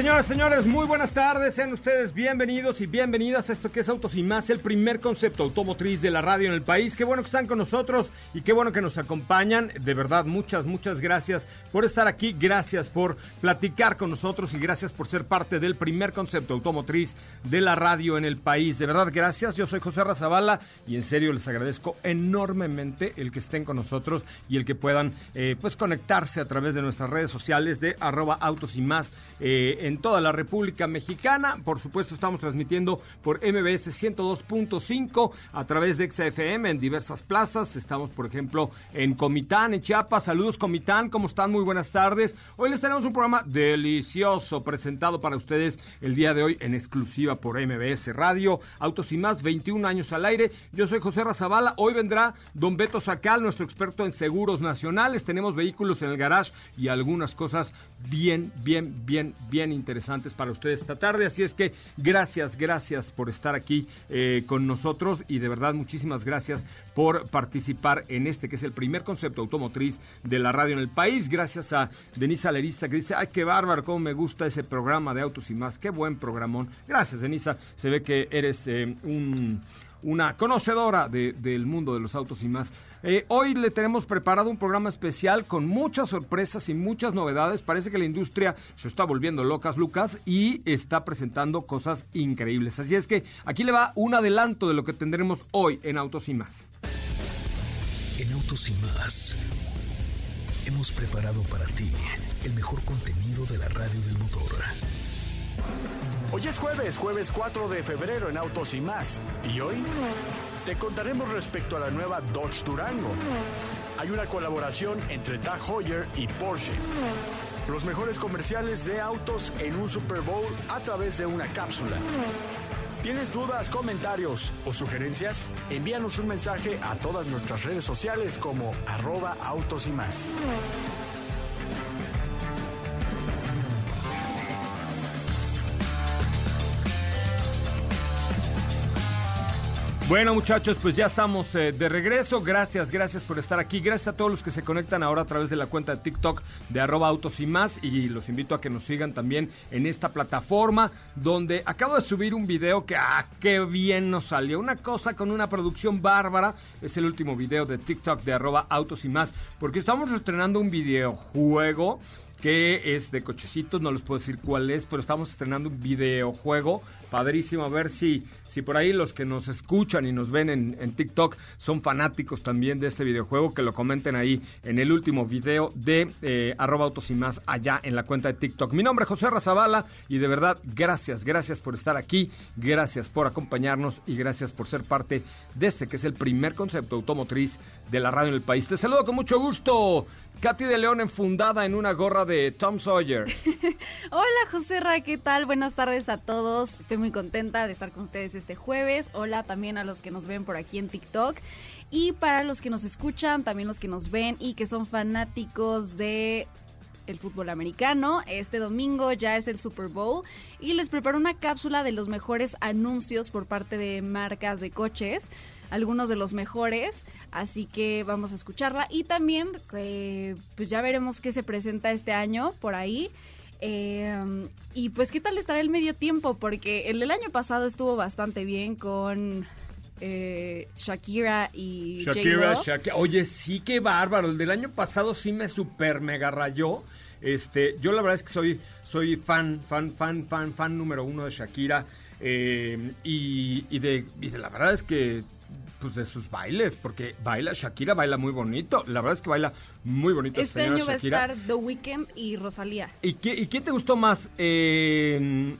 Señoras, señores, muy buenas tardes. Sean ustedes bienvenidos y bienvenidas a esto que es Autos y Más, el primer concepto automotriz de la radio en el país. Qué bueno que están con nosotros y qué bueno que nos acompañan. De verdad, muchas, muchas gracias por estar aquí. Gracias por platicar con nosotros y gracias por ser parte del primer concepto automotriz de la radio en el país. De verdad, gracias. Yo soy José Razabala y en serio les agradezco enormemente el que estén con nosotros y el que puedan eh, pues conectarse a través de nuestras redes sociales de arroba autos y más. Eh, en toda la República Mexicana. Por supuesto, estamos transmitiendo por MBS 102.5 a través de XFM en diversas plazas. Estamos, por ejemplo, en Comitán, en Chiapas. Saludos, Comitán. ¿Cómo están? Muy buenas tardes. Hoy les tenemos un programa delicioso presentado para ustedes el día de hoy en exclusiva por MBS Radio. Autos y más, 21 años al aire. Yo soy José Razabala. Hoy vendrá don Beto Sacal, nuestro experto en seguros nacionales. Tenemos vehículos en el garage y algunas cosas bien, bien, bien, bien interesantes para ustedes esta tarde. Así es que gracias, gracias por estar aquí eh, con nosotros y de verdad muchísimas gracias por participar en este que es el primer concepto automotriz de la radio en el país. Gracias a Denisa Alerista que dice, ay, qué bárbaro, cómo me gusta ese programa de autos y más. Qué buen programón. Gracias, Denisa. Se ve que eres eh, un una conocedora del mundo de los autos y más. Eh, hoy le tenemos preparado un programa especial con muchas sorpresas y muchas novedades. Parece que la industria se está volviendo locas, Lucas, y está presentando cosas increíbles. Así es que aquí le va un adelanto de lo que tendremos hoy en Autos y más. En Autos y más hemos preparado para ti el mejor contenido de la radio del motor. Hoy es jueves, jueves 4 de febrero en Autos y más. ¿Y hoy? Te contaremos respecto a la nueva Dodge Durango. Hay una colaboración entre Tag Heuer y Porsche. Los mejores comerciales de autos en un Super Bowl a través de una cápsula. ¿Tienes dudas, comentarios o sugerencias? Envíanos un mensaje a todas nuestras redes sociales como arroba autos y más. Bueno muchachos, pues ya estamos eh, de regreso. Gracias, gracias por estar aquí. Gracias a todos los que se conectan ahora a través de la cuenta de TikTok de arroba autos y más. Y los invito a que nos sigan también en esta plataforma donde acabo de subir un video que, ah, qué bien nos salió. Una cosa con una producción bárbara. Es el último video de TikTok de arroba autos y más. Porque estamos estrenando un videojuego que es de cochecitos, no les puedo decir cuál es, pero estamos estrenando un videojuego padrísimo, a ver si, si por ahí los que nos escuchan y nos ven en, TikTok son fanáticos también de este videojuego, que lo comenten ahí en el último video de eh, arroba autos y más allá en la cuenta de TikTok. Mi nombre es José Razabala y de verdad gracias, gracias por estar aquí, gracias por acompañarnos y gracias por ser parte de este que es el primer concepto automotriz de la radio en el país. Te saludo con mucho gusto. Katy de León enfundada en una gorra de Tom Sawyer. Hola José Ra, ¿qué tal? Buenas tardes a todos. Estoy muy contenta de estar con ustedes este jueves. Hola también a los que nos ven por aquí en TikTok. Y para los que nos escuchan, también los que nos ven y que son fanáticos de el fútbol americano. Este domingo ya es el Super Bowl y les preparo una cápsula de los mejores anuncios por parte de marcas de coches, algunos de los mejores. Así que vamos a escucharla y también eh, pues ya veremos qué se presenta este año por ahí. Eh, y pues qué tal estará el medio tiempo, porque el del año pasado estuvo bastante bien con eh, Shakira y Shakira, Shakira. Oye, sí, qué bárbaro. El del año pasado sí me super mega rayó. Este, yo la verdad es que soy, soy fan, fan, fan, fan, fan número uno de Shakira. y, y, de, y de la verdad es que pues de sus bailes, porque baila, Shakira baila muy bonito. La verdad es que baila muy bonito. Este señora año va a estar The Weeknd y Rosalía. ¿Y, qué- y quién te gustó más, eh,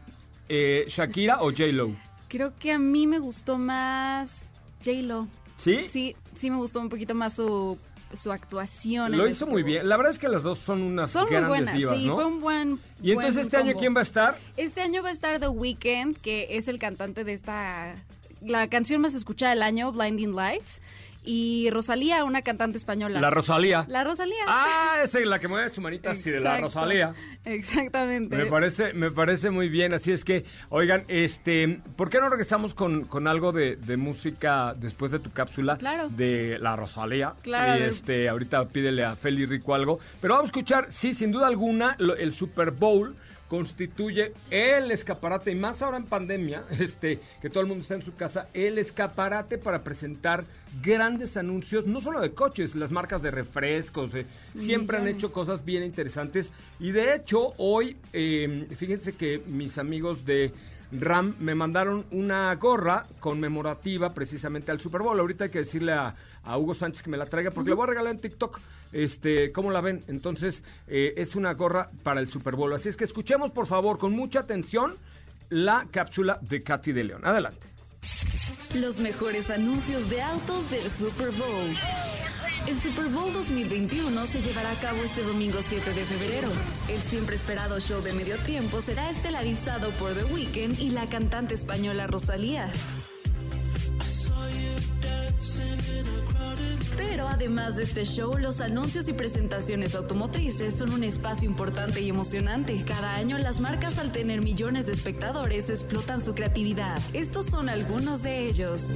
eh, Shakira o J-Lo? Creo que a mí me gustó más J-Lo. ¿Sí? Sí, sí me gustó un poquito más su, su actuación. Lo hizo muy bien. La verdad es que las dos son unas Son muy grandes buenas, divas, sí, ¿no? fue un buen y entonces buen este año. ¿quién va a estar? Este año va a estar The Weeknd, que es el cantante de esta... La canción más escuchada del año, Blinding Lights. Y Rosalía, una cantante española. La Rosalía. La Rosalía. Ah, esa es la que mueve su manita así de la. Rosalía. Exactamente. Me parece, me parece muy bien, así es que, oigan, este, ¿por qué no regresamos con, con algo de, de música después de tu cápsula? Claro. De la Rosalía. Claro. Y este, ahorita pídele a Feli Rico algo. Pero vamos a escuchar, sí, sin duda alguna, lo- el Super Bowl constituye el escaparate, y más ahora en pandemia, este, que todo el mundo está en su casa, el escaparate para presentar grandes anuncios, no solo de coches, las marcas de refrescos, eh, siempre han hecho cosas bien interesantes. Y de hecho, hoy, eh, fíjense que mis amigos de RAM me mandaron una gorra conmemorativa precisamente al Super Bowl. Ahorita hay que decirle a, Hugo Sánchez que me la traiga porque la voy a regalar en TikTok. Este, ¿cómo la ven? Entonces, eh, es una gorra para el Super Bowl. Así es que escuchemos, por favor, con mucha atención, la cápsula de Katy de León. Adelante. Los mejores anuncios de autos del Super Bowl. El Super Bowl 2021 se llevará a cabo este domingo 7 de febrero. El siempre esperado show de medio tiempo será estelarizado por The Weeknd y la cantante española Rosalía. Pero además de este show, los anuncios y presentaciones automotrices son un espacio importante y emocionante. Cada año las marcas al tener millones de espectadores explotan su creatividad. Estos son algunos de ellos.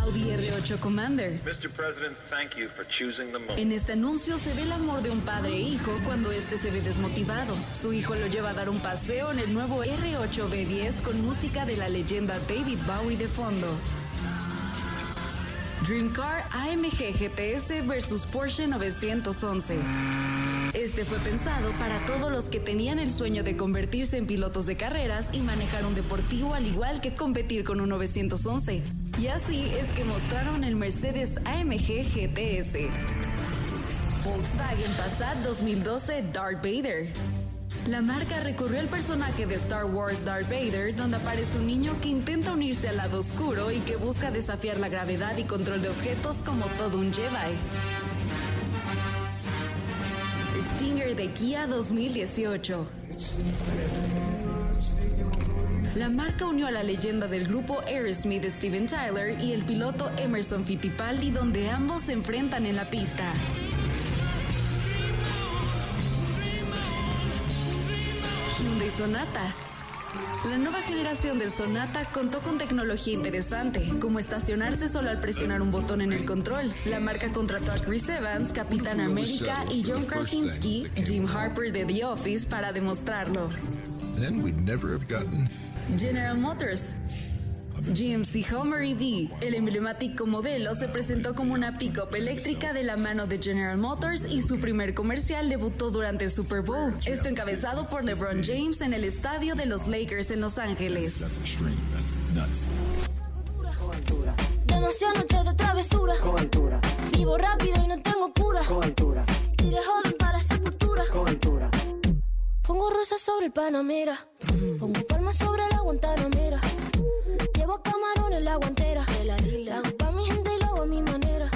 Audi R8 Commander. Mr. President, thank you for choosing the moment. En este anuncio se ve el amor de un padre e hijo cuando este se ve desmotivado. Su hijo lo lleva a dar un paseo en el nuevo R8 B10 con música de la leyenda David Bowie de fondo. Dream Car AMG GTS versus Porsche 911. Este fue pensado para todos los que tenían el sueño de convertirse en pilotos de carreras y manejar un deportivo al igual que competir con un 911. Y así es que mostraron el Mercedes AMG GTS. Volkswagen Passat 2012 Darth Vader. La marca recurrió al personaje de Star Wars Darth Vader, donde aparece un niño que intenta unirse al lado oscuro y que busca desafiar la gravedad y control de objetos como todo un Jedi. Stinger de Kia 2018. La marca unió a la leyenda del grupo Aerosmith Steven Tyler y el piloto Emerson Fittipaldi, donde ambos se enfrentan en la pista. Sonata. La nueva generación del Sonata contó con tecnología interesante, como estacionarse solo al presionar un botón en el control. La marca contrató a Chris Evans, Capitán América y John Krasinski, Jim Harper de The Office para demostrarlo. Then we'd never have gotten General Motors. GMC Hummer EV. El emblemático modelo se presentó como una pick-up eléctrica de la mano de General Motors y su primer comercial debutó durante el Super Bowl. Esto encabezado por LeBron James en el estadio de los Lakers en Los Ángeles. Demasiadas noches de travesura. Vivo rápido y no tengo cura. joven para sepultura. Pongo rosas sobre el Panamera. Pongo palmas sobre la Guantanamera. Llevo la guantera. La mi gente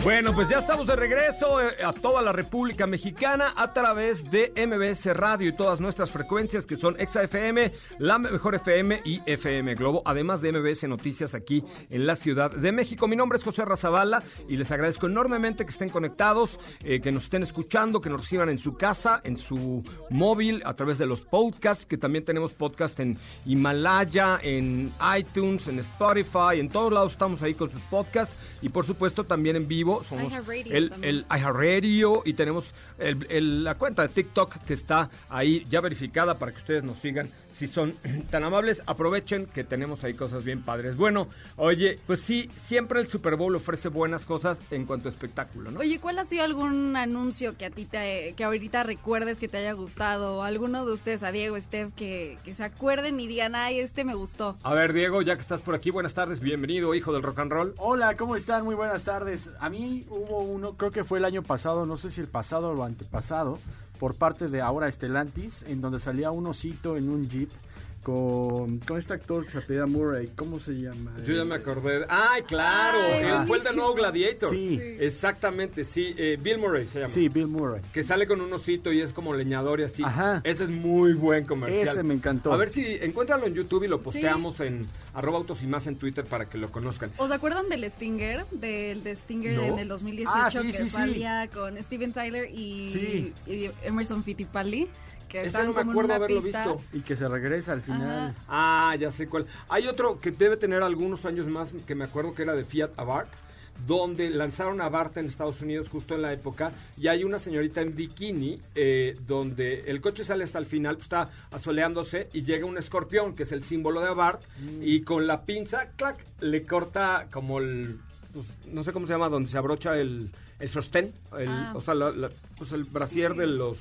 Bueno, pues ya estamos de regreso eh, a toda la República Mexicana a través de MBS Radio y todas nuestras frecuencias que son Exa FM, La Mejor FM y FM Globo, además de MBS Noticias aquí en la Ciudad de México. Mi nombre es José Razabala y les agradezco enormemente que estén conectados, eh, que nos estén escuchando, que nos reciban en su casa, en su móvil, a través de los podcasts, que también tenemos podcast en Himalaya, en iTunes, en Spotify, en todos lados estamos ahí con sus podcasts y por supuesto también en vivo. Somos el, el iHeartRadio y tenemos el- el- la cuenta de TikTok que está ahí ya verificada para que ustedes nos sigan si son tan amables, aprovechen que tenemos ahí cosas bien padres. Bueno, oye, pues sí, siempre el Super Bowl ofrece buenas cosas en cuanto a espectáculo, ¿no? Oye, ¿cuál ha sido algún anuncio que a ti te, que ahorita recuerdes que te haya gustado? O alguno de ustedes, a Diego, Steph, que, que se acuerden y digan, ay, este me gustó. A ver, Diego, ya que estás por aquí, buenas tardes, bienvenido, hijo del rock and roll. Hola, ¿cómo están? Muy buenas tardes. A mí hubo uno, creo que fue el año pasado, no sé si el pasado o el antepasado, por parte de ahora Estelantis, en donde salía un osito en un jeep con, con este actor que se apellida Murray, ¿cómo se llama? Yo ya me acordé. ¡Ay, claro! Ay, Él fue el de nuevo Gladiator. Sí. Exactamente, sí. eh, Bill Murray se llama. Sí, Bill Murray. Que sale con un osito y es como leñador y así. Ajá. Ese es muy buen comercial. Ese me encantó. A ver si encuéntralo en YouTube y lo posteamos en arroba autos y más en Twitter para que lo conozcan. ¿Os acuerdan del Stinger? Del de Stinger No. en el 2018 Ah, sí, que sí, sí. salía con Steven Tyler y, Sí. y Emerson Fittipaldi. Que Ese no me acuerdo haberlo pista. visto. Y que se regresa al final. Ajá. Ah, ya sé cuál. Hay otro que debe tener algunos años más que me acuerdo que era de Fiat Abarth, donde lanzaron Abarth en Estados Unidos justo en la época y hay una señorita en bikini eh, donde el coche sale hasta el final, pues, está asoleándose y llega un escorpión que es el símbolo de Abarth Mm. y con la pinza, clac, le corta como el, pues, no sé cómo se llama, donde se abrocha el, el sostén, el, Ah. o sea, la- la- pues el brasier de los...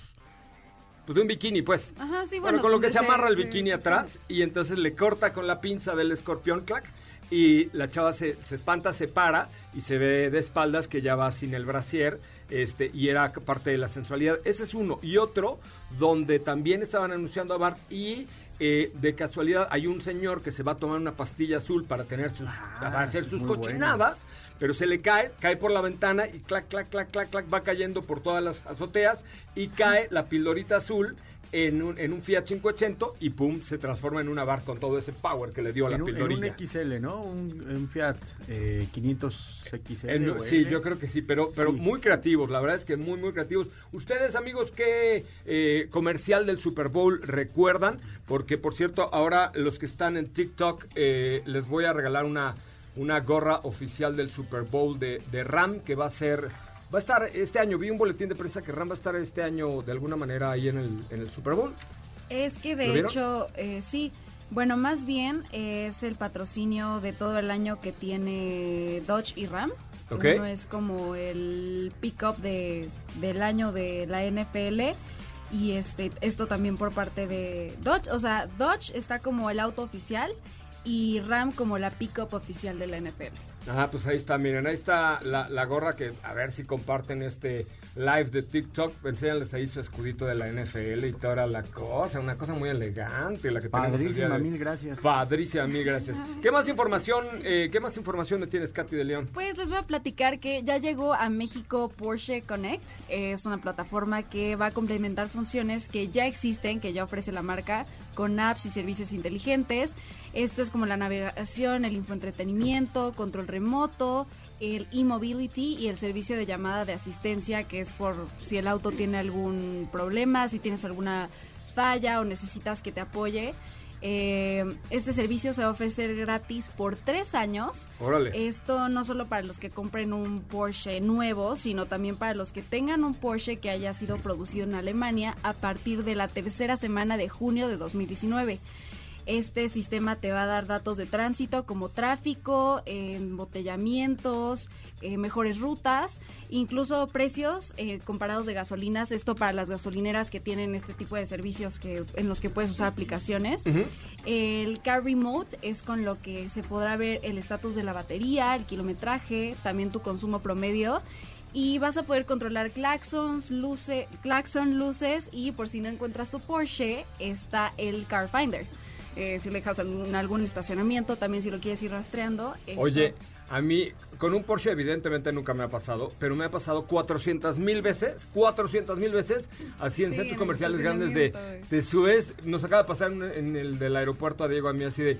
Pues de un bikini, pues. Ajá, sí, Bueno, bueno. con lo que donde se amarra el bikini atrás y entonces le corta con la pinza del escorpión, clac, y la chava se, se espanta, se para y se ve de espaldas que ya va sin el brasier, este, y era parte de la sensualidad. Ese es uno. Y otro, donde también estaban anunciando a Bart y eh, de casualidad hay un señor que se va a tomar una pastilla azul para tener sus, para hacer sus Ah, cochinadas. Pero se le cae, cae por la ventana y clac, clac, clac, clac, clac, va cayendo por todas las azoteas y cae la pildorita azul en un, en un Fiat 580 y pum, se transforma en una bar con todo ese power que le dio a la En un, en pildorilla. un XL, ¿no? Un, un Fiat eh, 500 XL. En- o sí, L. yo creo que sí, pero, pero Sí. muy creativos, la verdad es que muy, muy creativos. Ustedes, amigos, ¿qué eh, comercial del Super Bowl recuerdan? Porque, por cierto, ahora los que están en TikTok, eh, les voy a regalar una, una gorra oficial del Super Bowl de, de Ram, que va a ser... Va a estar este año, vi un boletín de prensa que Ram va a estar este año de alguna manera ahí en el, en el Super Bowl. Es que ¿Lo de hecho, eh, sí. Bueno, más bien es el patrocinio de todo el año que tiene Dodge y Ram. Ok. Uno es como el pick-up de, del año de la NFL y este esto también por parte de Dodge. O sea, Dodge está como el auto oficial y Ram como la pick-up oficial de la NFL. Ah, pues ahí está, miren, ahí está la, la gorra que a ver si comparten este live de TikTok, enséñales ahí su escudito de la NFL y toda la cosa, una cosa muy elegante la que Padrísima, de mil gracias. Padrísima, mil gracias. ¿Qué más información, eh, qué más información me tienes, Katy de León? Pues les voy a platicar que ya llegó a México Porsche Connect. Es una plataforma que va a complementar funciones que ya existen, que ya ofrece la marca, con apps y servicios inteligentes. Esto es como la navegación, el infoentretenimiento, control remoto, el e-mobility y el servicio de llamada de asistencia, que es por si el auto tiene algún problema, si tienes alguna falla o necesitas que te apoye. Eh, este servicio se va a ofrecer gratis por tres años. Órale. Esto no solo para los que compren un Porsche nuevo, sino también para los que tengan un Porsche que haya sido producido en Alemania a partir de la tercera semana de junio de 2019. Este sistema te va a dar datos de tránsito como tráfico, embotellamientos, eh, mejores rutas, incluso precios eh, comparados de gasolinas. Esto para las gasolineras que tienen este tipo de servicios que en los que puedes usar aplicaciones. El Car Remote es con lo que se podrá ver el estatus de la batería, el kilometraje, también tu consumo promedio. Y vas a poder controlar claxons, luce, claxon, luces y por si no encuentras tu Porsche, está el Car Finder. Eh, si le dejas en algún estacionamiento, también si lo quieres ir rastreando. esto- Oye, a mí, con un Porsche evidentemente nunca me ha pasado, pero me ha pasado 400 mil veces, 400 mil veces, así en Sí, centros en comerciales grandes de, de Suez. Nos acaba de pasar en, en el del aeropuerto a Diego a mí así de...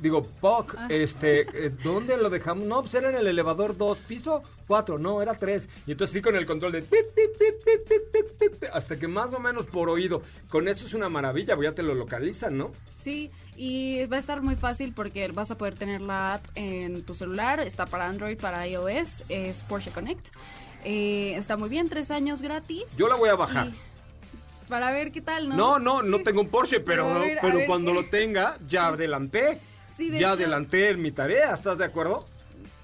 Digo, Puck, ah. este, eh, ¿dónde lo dejamos? No, pues era en el elevador 2, piso 4, no, era 3. Y entonces sí con el control de... Hasta que más o menos por oído. Con eso es una maravilla, pues ya te lo localizan, ¿no? Sí, y va a estar muy fácil porque vas a poder tener la app en tu celular, está para Android, para iOS, es Porsche Connect. Eh, está muy bien, tres años gratis. Yo la voy a bajar para ver qué tal, ¿no? No, no, no tengo un Porsche, pero, Pero ver, cuando qué- lo tenga, ya adelanté. Sí, de ya hecho- adelanté en mi tarea, ¿estás de acuerdo?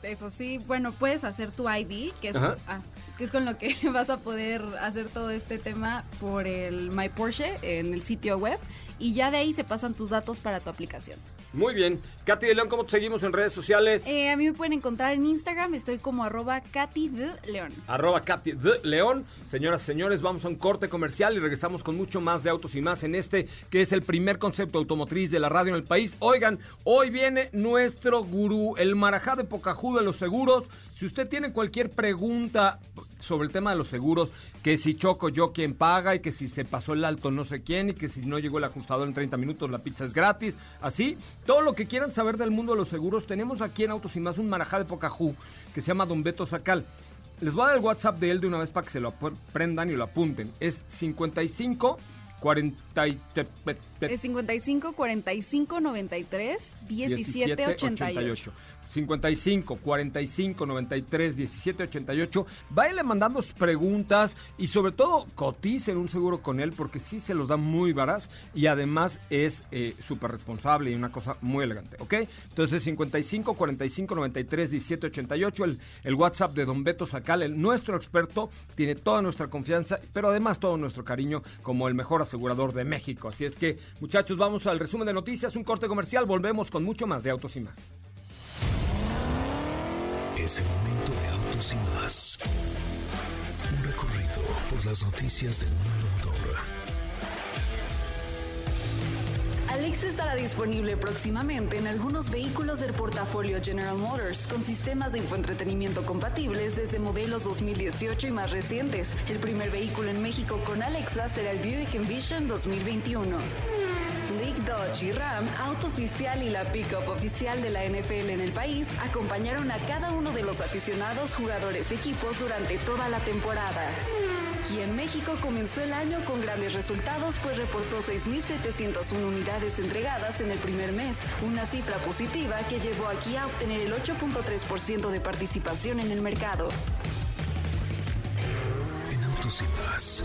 Eso sí, bueno, puedes hacer tu ID, que es, Ajá. ah, que es con lo que vas a poder hacer todo este tema por el My Porsche en el sitio web y ya de ahí se pasan tus datos para tu aplicación. Muy bien. Katy de León, ¿cómo te seguimos en redes sociales? Eh, a mí me pueden encontrar en Instagram, estoy como arroba Katy de León. Arroba Katy de León. Señoras y señores, vamos a un corte comercial y regresamos con mucho más de autos y más en este, que es el primer concepto automotriz de la radio en el país. Oigan, hoy viene nuestro gurú, el marajá de Pocahú de los seguros. Si usted tiene cualquier pregunta sobre el tema de los seguros, que si choco yo quién paga y que si se pasó el alto no sé quién y que si no llegó el ajustador en 30 minutos la pizza es gratis, así, todo lo que quieran saber del mundo de los seguros, tenemos aquí en Autos y Más un marajá de Pocahú que se llama Don Beto Sacal. Les voy a dar el WhatsApp de él de una vez para que se lo aprendan y lo apunten. Es 55 40 y- te- te- te- Es 55 45 93 17 88. 55 45 93 17 88. Váyanle mandando sus preguntas y sobre todo coticen un seguro con él porque sí se los da muy varas y además es eh, súper responsable y una cosa muy elegante, ¿ok? Entonces 55 45 93 17 88, el, el WhatsApp de Don Beto Sacal, el, nuestro experto, tiene toda nuestra confianza, pero además todo nuestro cariño como el mejor asegurador de México. Así es que, muchachos, vamos al resumen de noticias, un corte comercial, volvemos con mucho más de Autos y más. Es el momento de autos y más. Un recorrido por las noticias del mundo motor. Alexa estará disponible próximamente en algunos vehículos del portafolio General Motors con sistemas de infoentretenimiento compatibles desde modelos 2018 y más recientes. El primer vehículo en México con Alexa será el Buick Envision 2021. Dodge y Ram, auto oficial y la pickup oficial de la NFL en el país, acompañaron a cada uno de los aficionados, jugadores, equipos durante toda la temporada. Aquí en México comenzó el año con grandes resultados, pues reportó 6.701 unidades entregadas en el primer mes, una cifra positiva que llevó aquí a obtener el 8.3% de participación en el mercado. En Autos y más.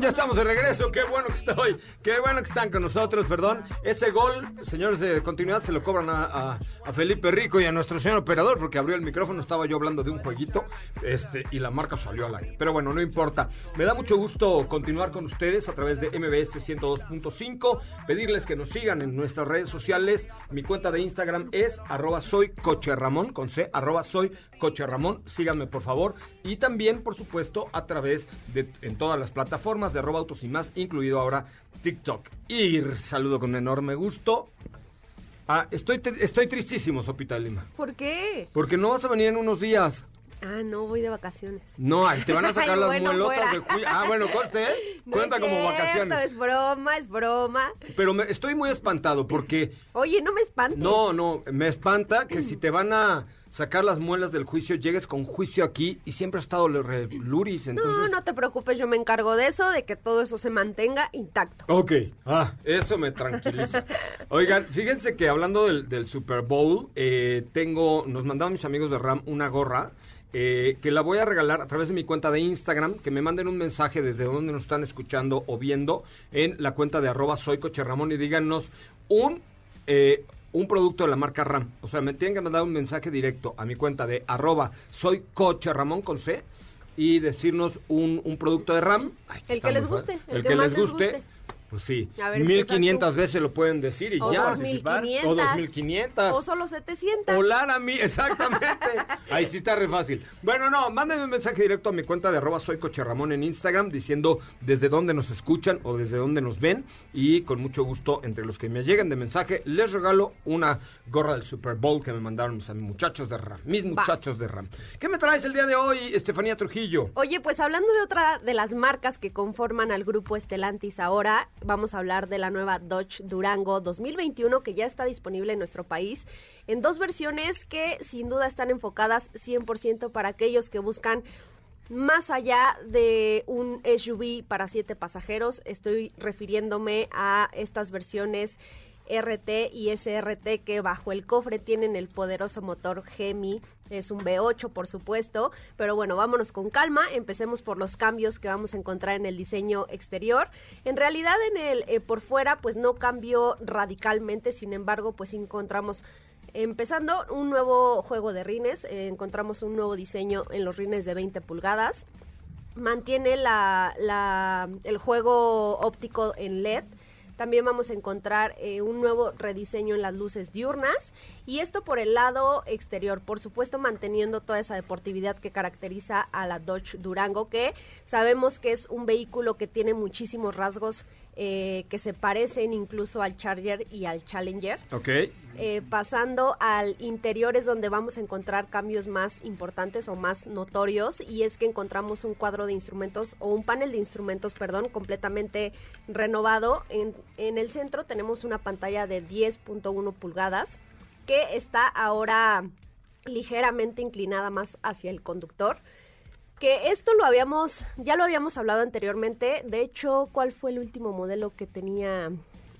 Ya estamos de regreso. Qué bueno que estoy. Qué bueno que están con nosotros, perdón. Ese gol, señores de continuidad, se lo cobran a, Felipe Rico y a nuestro señor operador porque abrió el micrófono. Estaba yo hablando de un jueguito este, y la marca salió al aire. Pero bueno, no importa. Me da mucho gusto continuar con ustedes a través de MBS 102.5. Pedirles que nos sigan en nuestras redes sociales. Mi cuenta de Instagram es arroba soy con C, arroba soy coche Ramón. Síganme, por favor. Y también, por supuesto, a través de en todas las plataformas de arroba autos y más, incluido ahora TikTok. Y saludo con enorme gusto. Ah, estoy, estoy tristísimo, Sopita Lima. ¿Por qué? Porque no vas a venir en unos días. Ah, no, voy de vacaciones. No, ahí te van a sacar Ay, las bueno, muelotas fuera. de. Ah, bueno, corte, ¿eh? No Cuenta es como cierto, vacaciones. Es broma, es broma. Pero me, estoy muy espantado porque Oye, no me espantes. No, no, me espanta que si te van a sacar las muelas del juicio, llegues con juicio aquí y siempre has estado luris, entonces... No, no te preocupes, yo me encargo de eso, de que todo eso se mantenga intacto. Ok, ah, eso me tranquiliza. Oigan, fíjense que hablando del, del Super Bowl, eh, tengo, nos mandaron mis amigos de RAM una gorra eh, que la voy a regalar a través de mi cuenta de Instagram, que me manden un mensaje desde donde nos están escuchando o viendo en la cuenta de arroba soy Coche Ramón y díganos un, eh, un producto de la marca RAM. O sea, me tienen que mandar un mensaje directo a mi cuenta de arroba soy Coche Ramón con C y decirnos un, un producto de RAM. Ay, El que les guste, el El, que les les guste. guste. Pues sí, ver, empiezas 1500 tú. veces lo pueden decir y O ya. 2500. O 2500. O solo 700. Hola a mí, exactamente. Ahí sí está re fácil. Bueno, no, mándenme un mensaje directo a mi cuenta de arroba soy Ramón en Instagram diciendo desde dónde nos escuchan o desde dónde nos ven. Y con mucho gusto, entre los que me lleguen de mensaje, les regalo una gorra del Super Bowl que me mandaron mis muchachos de RAM. Mis muchachos de RAM. ¿Qué me traes el día de hoy, Estefanía Trujillo? Oye, pues hablando de otra de las marcas que conforman al grupo Estelantis ahora, vamos a hablar de la nueva Dodge Durango 2021 que ya está disponible en nuestro país en dos versiones que sin duda están enfocadas 100% para aquellos que buscan más allá de un SUV para siete pasajeros. Estoy refiriéndome a estas versiones RT y SRT que bajo el cofre tienen el poderoso motor Gemi. Es un V8, por supuesto. Pero bueno, vámonos con calma. Empecemos por los cambios que vamos a encontrar en el diseño exterior. En realidad, en el eh, por fuera, pues no cambió radicalmente. Sin embargo, pues encontramos Empezando un nuevo juego de rines, eh, encontramos un nuevo diseño en los rines de 20 pulgadas. Mantiene la, el juego óptico en LED. También vamos a encontrar eh, un nuevo rediseño en las luces diurnas. Y esto por el lado exterior, por supuesto manteniendo toda esa deportividad que caracteriza a la Dodge Durango, que sabemos que es un vehículo que tiene muchísimos rasgos eh, que se parecen incluso al Charger y al Challenger. Ok. Eh, pasando al interior es donde vamos a encontrar cambios más importantes o más notorios y es que encontramos un cuadro de instrumentos o un panel de instrumentos, perdón, completamente renovado. En, en el centro tenemos una pantalla de 10.1 pulgadas que está ahora ligeramente inclinada más hacia el conductor. Que esto lo habíamos, ya lo habíamos hablado anteriormente. De hecho, ¿cuál fue el último modelo que tenía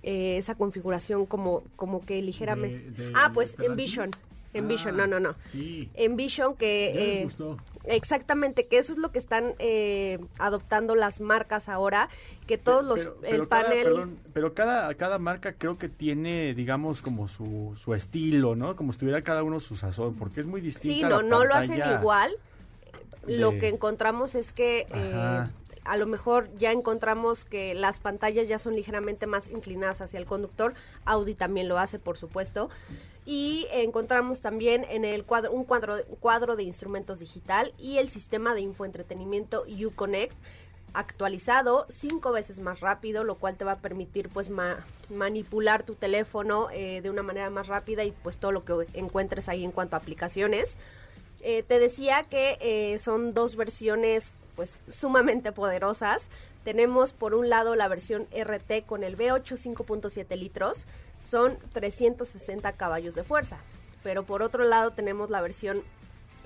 eh, esa configuración como, como que ligeramente? De- de- ah, pues Envision. Envision, Ah, no, no, no. sí. Envision que... Ya les eh, gustó. Exactamente, que eso es lo que están eh, adoptando las marcas ahora, que todos los, Pero- el pero cada- panel... perdón, pero cada, cada marca creo que tiene, digamos, como su, su estilo, ¿no? Como si tuviera cada uno su sazón, porque es muy distinta Sí, la no, no lo hacen pantalla Lo que encontramos es que eh, a lo mejor ya encontramos que las pantallas ya son ligeramente más inclinadas hacia el conductor. Audi también lo hace, por supuesto. Y encontramos también en el cuadro un cuadro, cuadro de instrumentos digital y el sistema de infoentretenimiento Uconnect actualizado cinco veces más rápido, lo cual te va a permitir pues ma- manipular tu teléfono eh, de una manera más rápida y pues todo lo que encuentres ahí en cuanto a aplicaciones. Eh, te decía que eh, son dos versiones pues sumamente poderosas. Tenemos por un lado la versión RT con el V8 5.7 litros, son 360 caballos de fuerza. Pero por otro lado tenemos la versión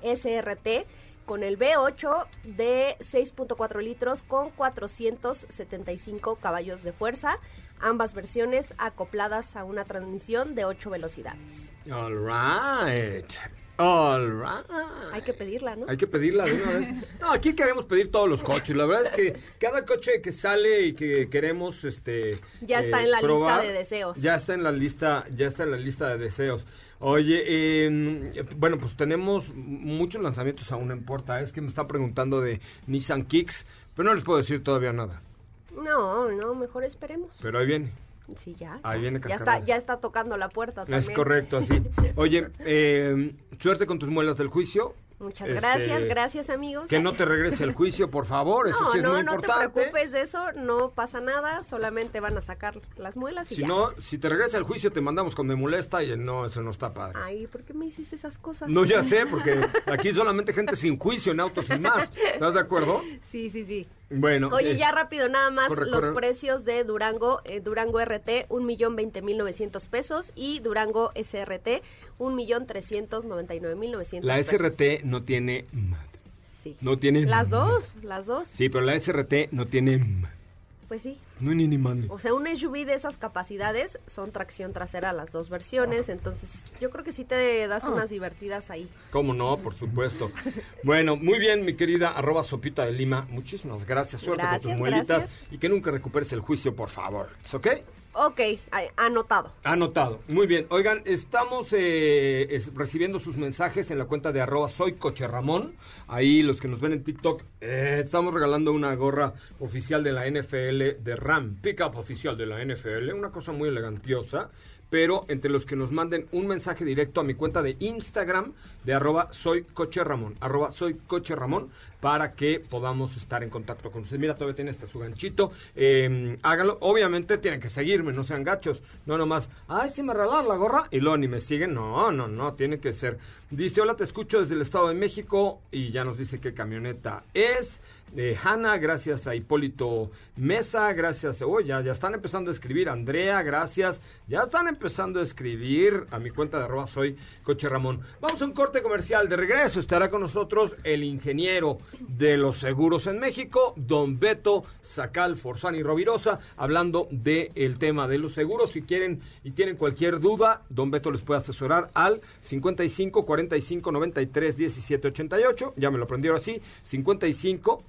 SRT con el V8 de 6.4 litros con 475 caballos de fuerza. Ambas versiones acopladas a una transmisión de 8 velocidades. All right. All right. Hay que pedirla, ¿no? Hay que pedirla de una vez. No, aquí queremos pedir todos los coches. La verdad es que cada coche que sale y que queremos este Ya está en la lista de deseos. Ya está en la lista, ya está en la lista de deseos. Oye, eh, bueno, pues tenemos muchos lanzamientos aún en puerta. Es que me está preguntando de Nissan Kicks, pero no les puedo decir todavía nada. No, no, mejor esperemos. Pero ahí viene. Sí, ya. Ahí viene ya está, ya está tocando la puerta también. Es correcto, así. Oye, eh, suerte con tus muelas del juicio. Muchas Este, gracias, gracias amigos. Que no te regrese el juicio, por favor. Eso no, sí es no, muy no te importante. preocupes de eso, no pasa nada, solamente van a sacar las muelas y Si ya. no, si te regresa el juicio, te mandamos con me molesta y no, eso no está padre. Ay, ¿por qué me dices esas cosas? No, ya sé, porque aquí solamente gente sin juicio en autos sin más. ¿Estás de acuerdo? Sí, sí, sí. Bueno. Oye, eh, ya rápido, nada más corre, los corre. precios de Durango, eh, Durango RT, un millón veinte mil novecientos pesos y Durango SRT, un millón trescientos noventa y nueve mil novecientos La pesos. SRT no tiene... Sí. No tiene... Las dos, las dos. Sí, pero la SRT no tiene... Pues sí. No, ni ni mane. O sea, un SUV de esas capacidades son tracción trasera las dos versiones, entonces yo creo que sí te das Ah. unas divertidas ahí. ¿Cómo no? Por supuesto. Bueno, muy bien, mi querida arroba sopita de Lima. Muchísimas gracias. Suerte con Gracias, tus muelitas. gracias. Y que nunca recuperes el juicio, por favor. ¿Es ok? Ok, anotado. Anotado. Muy bien. Oigan, estamos eh, recibiendo sus mensajes en la cuenta de arroba soy coche Ramón. Ahí los que nos ven en TikTok, eh, estamos regalando una gorra oficial de la NFL de Ram. Pickup oficial de la NFL. Una cosa muy elegantiosa. Pero entre los que nos manden un mensaje directo a mi cuenta de Instagram de arroba soy coche. Arroba soy coche para que podamos estar en contacto con ustedes. Mira, todavía tiene hasta su ganchito. Eh, háganlo. Obviamente tienen que seguirme, no sean gachos. No nomás, ay, si me regalan la gorra y luego ni me siguen. No, no, no, tiene que ser. Dice, hola, te escucho desde el Estado de México y ya nos dice qué camioneta es. De Hanna, gracias a Hipólito Mesa, gracias. Oh, ya, ya están empezando a escribir. Andrea, gracias. Ya están empezando a escribir a mi cuenta de arroba soy Coche Ramón. Vamos a un corte comercial. De regreso estará con nosotros el ingeniero de los seguros en México, don Beto Sacal Forzani Rovirosa, hablando del tema de los seguros. Si quieren y tienen cualquier duda, don Beto les puede asesorar al 55 45 93 17 88. Ya me lo aprendieron así. 55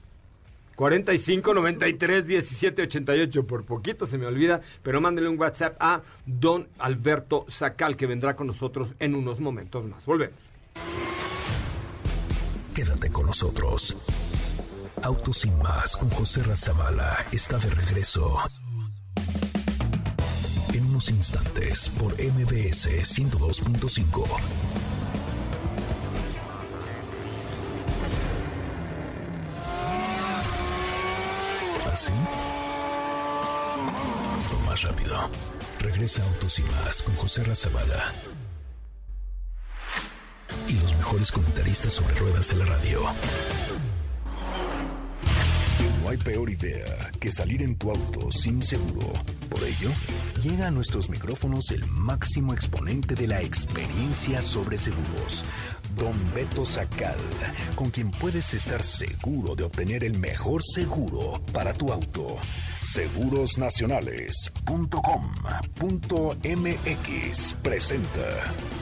45 93 17 88. Por poquito se me olvida, pero mándele un WhatsApp a don Alberto Sacal, que vendrá con nosotros en unos momentos más. Volvemos. Quédate con nosotros. Autos sin más con José Razabala está de regreso. En unos instantes por MBS 102.5. ¿Así? O más rápido. Regresa Autos y más con José Razabala. Y los mejores comentaristas sobre ruedas de la radio. No hay peor idea que salir en tu auto sin seguro. Por ello, llega a nuestros micrófonos el máximo exponente de la experiencia sobre seguros, Don Beto Sacal, con quien puedes estar seguro de obtener el mejor seguro para tu auto. Segurosnacionales.com.mx presenta.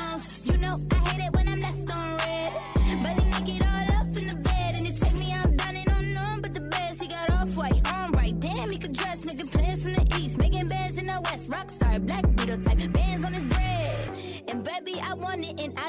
phones. You know I hate it when I'm left on red. But he make it all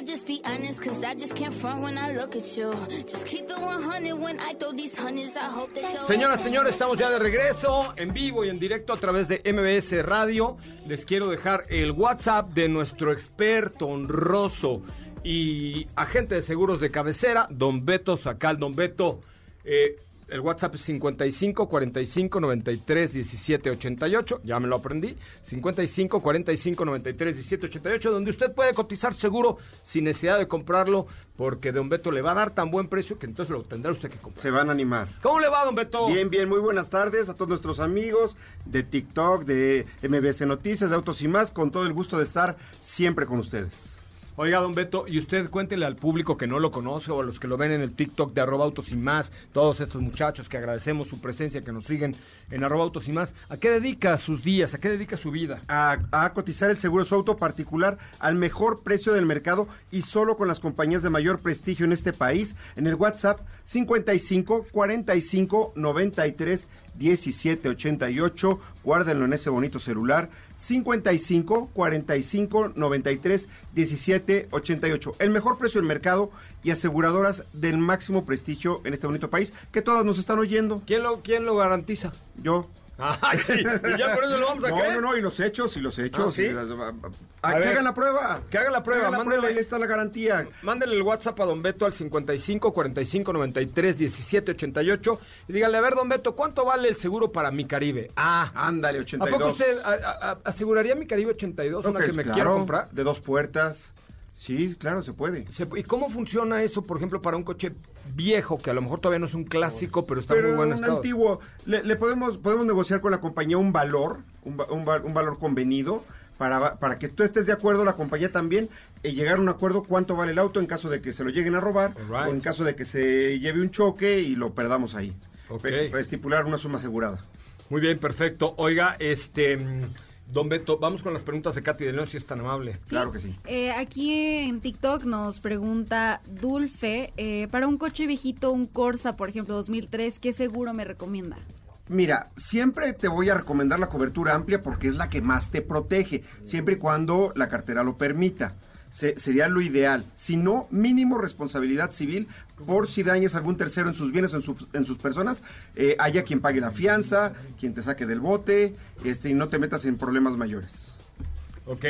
Just be honest, cause I just can't front when I look at you. Just keep it 100 when I throw these hundreds. I hope that you're Señoras, señores, estamos ya de regreso en vivo y en directo a través de MBS Radio. Les quiero dejar el WhatsApp de nuestro experto honroso y agente de seguros de cabecera, don Beto Sacal. Don Beto, eh, el WhatsApp es 55 45 93 17 88. Ya me lo aprendí. 55 45 93 17 88, donde usted puede cotizar seguro sin necesidad de comprarlo, porque don Beto le va a dar tan buen precio que entonces lo tendrá usted que comprar. Se van a animar. ¿Cómo le va, don Beto? Bien, bien, muy buenas tardes a todos nuestros amigos de TikTok, de MBC Noticias, de Autos y más, con todo el gusto de estar siempre con ustedes. Oiga, don Beto, y usted cuéntele al público que no lo conoce o a los que lo ven en el TikTok de arroba autos y más, todos estos muchachos que agradecemos su presencia, que nos siguen en arroba autos y más, ¿a qué dedica sus días? ¿A qué dedica su vida? A, cotizar el seguro de su auto particular al mejor precio del mercado y solo con las compañías de mayor prestigio en este país en el WhatsApp 55 45 93 17 88. Guárdenlo en ese bonito celular. 55 45 93 17 88. El mejor precio del mercado y aseguradoras del máximo prestigio en este bonito país que todas nos están oyendo. ¿Quién lo, quién lo garantiza? Yo. Ay, sí, y ya por eso lo vamos a no, creer. No, no, y los hechos, y los hechos. Ah, ¿sí? y las- A Ah, que ver. hagan la prueba. Que haga la prueba, Hagan la mándele. prueba, ahí está la garantía. Mándele el WhatsApp a Don Beto al 55 45 93 17 88 y dígale, a ver, Don Beto, ¿cuánto vale el seguro para mi Caribe? Ah, Ándale, ¿a 82. poco usted a- a- aseguraría mi Caribe 82, una Ok, que me claro, quiero comprar? De dos puertas. Sí, claro, se puede. ¿Y cómo funciona eso, por ejemplo, para un coche viejo, que a lo mejor todavía no es un clásico, pero está Pero muy buen un estado? antiguo, le, le podemos, podemos negociar con la compañía un valor, un, un va- un valor convenido, para, para que tú estés de acuerdo, la compañía también, y llegar a un acuerdo cuánto vale el auto en caso de que se lo lleguen a robar, o en caso de que se lleve un choque y lo perdamos ahí. Ok. Pe- Para estipular una suma asegurada. Muy bien, perfecto. Oiga, este, mm, Don Beto, vamos con las preguntas de Katy de León, si es tan amable. Claro que sí. Eh, aquí en TikTok nos pregunta Dulce, eh, para un coche viejito, un Corsa, por ejemplo, 2003, ¿qué seguro me recomienda? Mira, siempre te voy a recomendar la cobertura amplia porque es la que más te protege, siempre y cuando la cartera lo permita. Se- sería lo ideal. Si no, mínimo responsabilidad civil por si dañas a algún tercero en sus bienes o en, su- en sus personas. eh, haya quien pague la fianza, quien te saque del bote este, y no te metas en problemas mayores. Ok.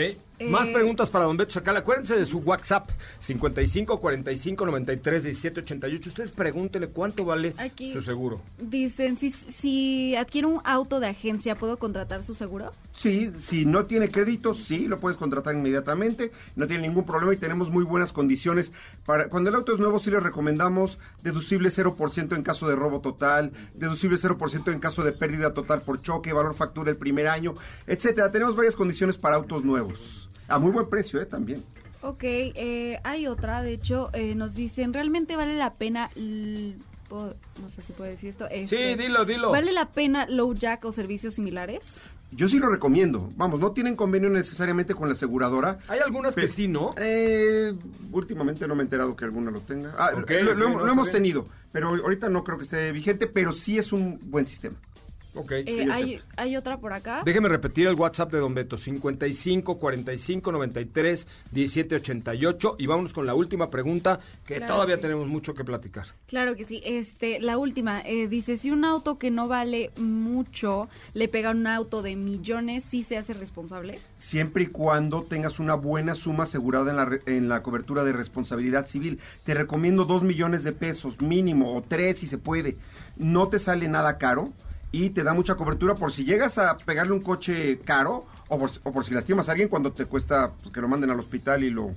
Más preguntas para Don Beto Sacal. Acuérdense de su WhatsApp, 55 45 93 17 88. Ustedes pregúntenle cuánto vale Aquí. su seguro. Dicen, si, si adquiero un auto de agencia, ¿puedo contratar su seguro? Sí, si no tiene crédito, sí, lo puedes contratar inmediatamente, no tiene ningún problema y tenemos muy buenas condiciones. Para Cuando el auto es nuevo, sí les recomendamos deducible 0% en caso de robo total, deducible 0% en caso de pérdida total por choque, valor factura el primer año, etcétera. Tenemos varias condiciones para autos nuevos. A muy buen precio, ¿eh? También. Ok, eh, hay otra, de hecho, eh, nos dicen, ¿realmente vale la pena... no sé si puedo decir esto. este, dilo, dilo. ¿Vale la pena low jack o servicios similares? Yo sí lo recomiendo. Vamos, no tienen convenio necesariamente con la aseguradora. Hay algunas que sí, ¿no? Eh, últimamente no me he enterado que alguna lo tenga. Ah, lo, no, lo hemos bien. tenido, pero ahorita no creo que esté vigente, pero sí es un buen sistema. Ok. Eh, hay, hay otra por acá. Déjeme repetir el WhatsApp de Don Beto, 55 45 93 17 88. Y vámonos con la última pregunta, que Claro todavía que sí. tenemos mucho que platicar. Claro que sí. Este, la última eh, dice si un auto que no vale mucho le pega a un auto de millones, sí se hace responsable. Siempre y cuando tengas una buena suma asegurada en la, re- en la cobertura de responsabilidad civil. Te recomiendo dos millones de pesos mínimo, o tres si se puede. No te sale nada caro y te da mucha cobertura por si llegas a pegarle un coche caro o por, o por si lastimas a alguien cuando te cuesta pues, que lo manden al hospital y lo,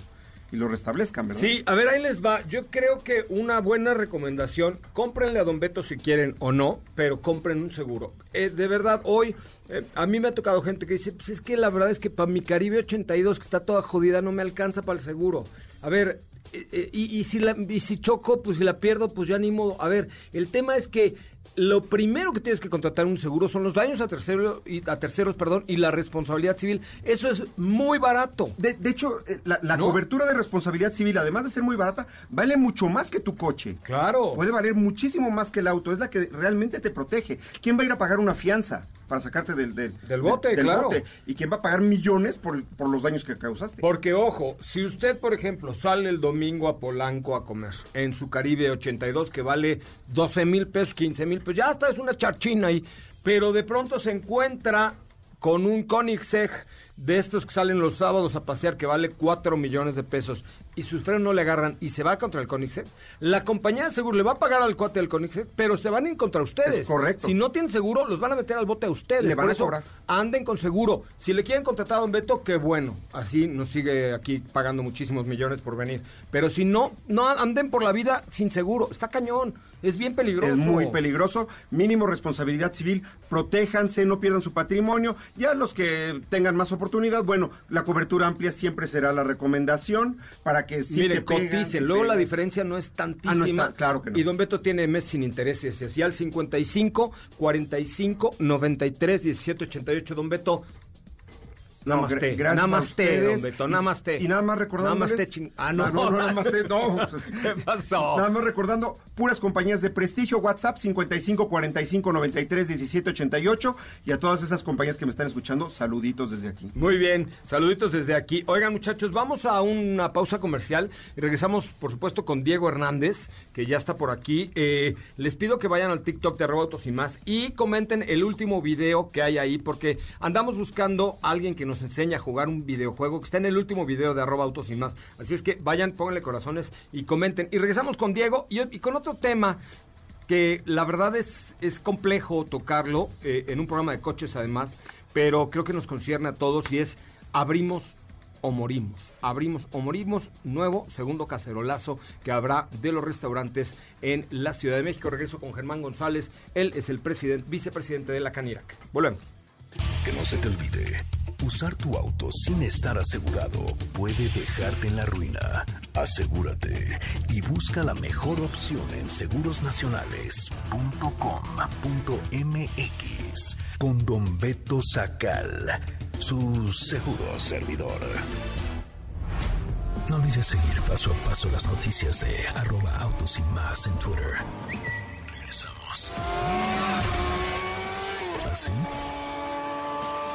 y lo restablezcan, ¿verdad? Sí, a ver, ahí les va. Yo creo que una buena recomendación, cómprenle a Don Beto si quieren o no, pero compren un seguro. Eh, de verdad, hoy eh, a mí me ha tocado gente que dice, pues es que la verdad es que para mi Caribe 82, que está toda jodida, no me alcanza para el seguro. A ver, eh, eh, y, y si la, y si choco, pues si la pierdo, pues ya animo. A ver, el tema es que lo primero que tienes que contratar un seguro son los daños a, tercero, y, a terceros perdón, y la responsabilidad civil. Eso es muy barato. De, de hecho, eh, la, la ¿No? cobertura de responsabilidad civil, además de ser muy barata, vale mucho más que tu coche. Claro. Puede valer muchísimo más que el auto. Es la que realmente te protege. ¿Quién va a ir a pagar una fianza para sacarte del, del, Del bote, del claro. bote? ¿Y quién va a pagar millones por, por los daños que causaste? Porque, ojo, si usted, por ejemplo, sale el domingo a Polanco a comer en su Caribe 82, que vale 12 mil pesos, 15 mil pesos, ya hasta es una charchina ahí, pero de pronto se encuentra con un Koenigsegg de estos que salen los sábados a pasear que vale 4 millones de pesos y sus frenos no le agarran y se va contra el Koenigsegg, la compañía de seguro le va a pagar al cuate del Koenigsegg, pero se van a ir contra ustedes. Es correcto. Si no tienen seguro, los van a meter al bote a ustedes. Le van Por a eso, cobrar. anden con seguro. Si le quieren contratar a Don Beto, qué bueno. Así nos sigue aquí pagando muchísimos millones por venir. Pero si no, no anden por la vida sin seguro. Está cañón. Es bien peligroso. Es muy peligroso. Mínimo responsabilidad civil. Protéjanse, no pierdan su patrimonio. Ya los que tengan más oportunidad, bueno, la cobertura amplia siempre será la recomendación para que si Mire, te pegan, coticen. Luego la diferencia no es tantísima. Ah, no está, claro que no. Y Don Beto tiene mes sin intereses. Y al 55 45 93 17 88. Don Beto, Namaste. gra- gracias a Namaste, ustedes. don Beto, Y- namaste. Y nada más recordándoles... Namaste, ching- Ah, no. No, no, namaste, no. ¿Qué pasó? Nada más recordando, puras compañías de prestigio, WhatsApp 55 45 93 17 88 y a todas esas compañías que me están escuchando, saluditos desde aquí. Muy bien, saluditos desde aquí. Oigan muchachos, vamos a una pausa comercial y regresamos por supuesto con Diego Hernández, que ya está por aquí. Eh, les pido que vayan al TikTok de arroba autos y más y comenten el último video que hay ahí, porque andamos buscando a alguien que nos enseñe a jugar un videojuego que está en el último video de arroba autos y más. Así es que vayan, pónganle corazones y comenten. Y regresamos con Diego y, y con otro tema que la verdad es, es complejo tocarlo eh, en un programa de coches además, pero creo que nos concierne a todos y es abrimos o morimos. Abrimos o morimos, nuevo segundo cacerolazo que habrá de los restaurantes en la Ciudad de México. Regreso con Germán González, él es el presidente, vicepresidente de la Canirac. Volvemos. Que no se te olvide, usar tu auto sin estar asegurado puede dejarte en la ruina. Asegúrate y busca la mejor opción en segurosnacionales.com.mx con Don Beto Sacal, su seguro servidor. No olvides seguir paso a paso las noticias de arroba autos y más en Twitter. Regresamos. ¿Así?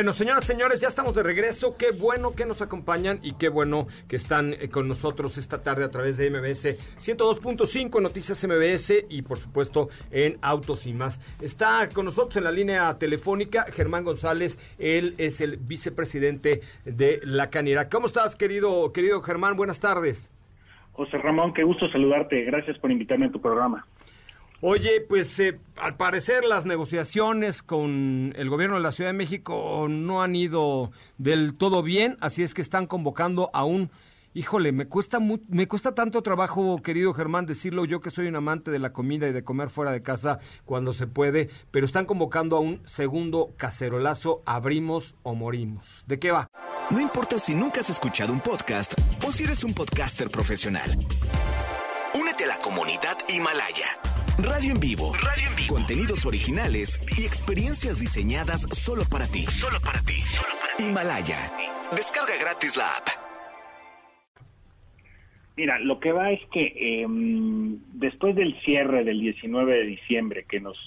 Bueno, señoras, señores, ya estamos de regreso. Qué bueno que nos acompañan y qué bueno que están eh, con nosotros esta tarde a través de MBS 102.5 Noticias MBS y por supuesto en Autos y más. Está con nosotros en la línea telefónica Germán González, él es el vicepresidente de la Canira. ¿Cómo estás, querido querido Germán? Buenas tardes. José Ramón, qué gusto saludarte. Gracias por invitarme a tu programa. Oye, pues eh, al parecer las negociaciones con el gobierno de la Ciudad de México no han ido del todo bien, así es que están convocando a un... Híjole, me cuesta mu- me cuesta tanto trabajo, querido Germán, decirlo yo que soy un amante de la comida y de comer fuera de casa cuando se puede, pero están convocando a un segundo cacerolazo, abrimos o morimos. ¿De qué va? No importa si nunca has escuchado un podcast o si eres un podcaster profesional. Únete a la comunidad Himalaya. Radio en vivo. Radio en vivo. Contenidos originales y experiencias diseñadas solo para ti. Solo para ti. Himalaya. Descarga gratis la app. Mira, lo que va es que eh, después del cierre del 19 de diciembre, que nos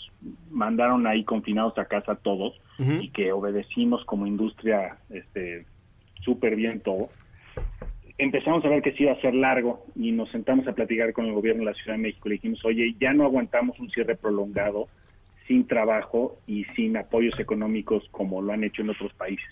mandaron ahí confinados a casa todos y que obedecimos como industria este súper bien todo, empezamos a ver que sí iba a ser largo y nos sentamos a platicar con el gobierno de la Ciudad de México. Le dijimos, oye, ya no aguantamos un cierre prolongado sin trabajo y sin apoyos económicos como lo han hecho en otros países.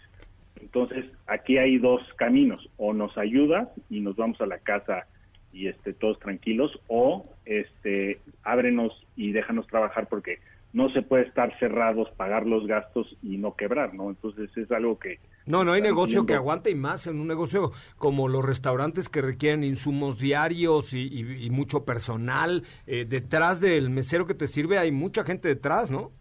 Entonces, aquí hay dos caminos, o nos ayudas y nos vamos a la casa y este todos tranquilos o este ábrenos y déjanos trabajar porque no se puede estar cerrados, pagar los gastos y no quebrar, ¿no? Entonces, es algo que No, no hay negocio que aguante y más en un negocio como los restaurantes que requieren insumos diarios y, y- y mucho personal. Eh, detrás del mesero que te sirve hay mucha gente detrás, ¿no?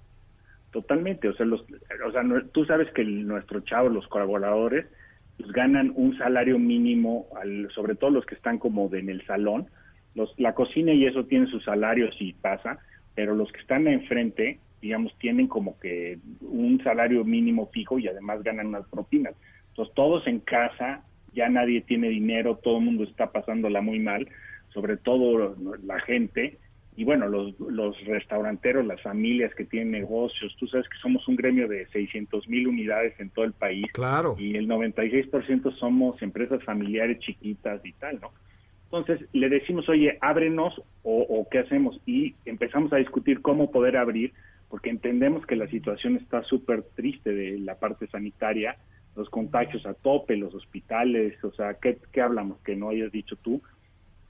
Totalmente, o sea, los, o sea, no- tú sabes que el- nuestros chavos, los colaboradores, pues ganan un salario mínimo, al, sobre todo los que están como de, en el salón. Los, la cocina y eso tienen sus salarios y pasa, pero los que están enfrente, digamos, tienen como que un salario mínimo fijo y además ganan unas propinas. Entonces, todos en casa, ya nadie tiene dinero, todo el mundo está pasándola muy mal, sobre todo la gente, y bueno, los, los restauranteros, las familias que tienen negocios, tú sabes que somos un gremio de 600 mil unidades en todo el país. Claro. Y el 96% somos empresas familiares chiquitas y tal, ¿no? Entonces le decimos, oye, ábrenos o, o qué hacemos. Y empezamos a discutir cómo poder abrir, porque entendemos que la situación está súper triste de la parte sanitaria, los contagios a tope, los hospitales, o sea, ¿qué, qué hablamos? Que no hayas dicho tú.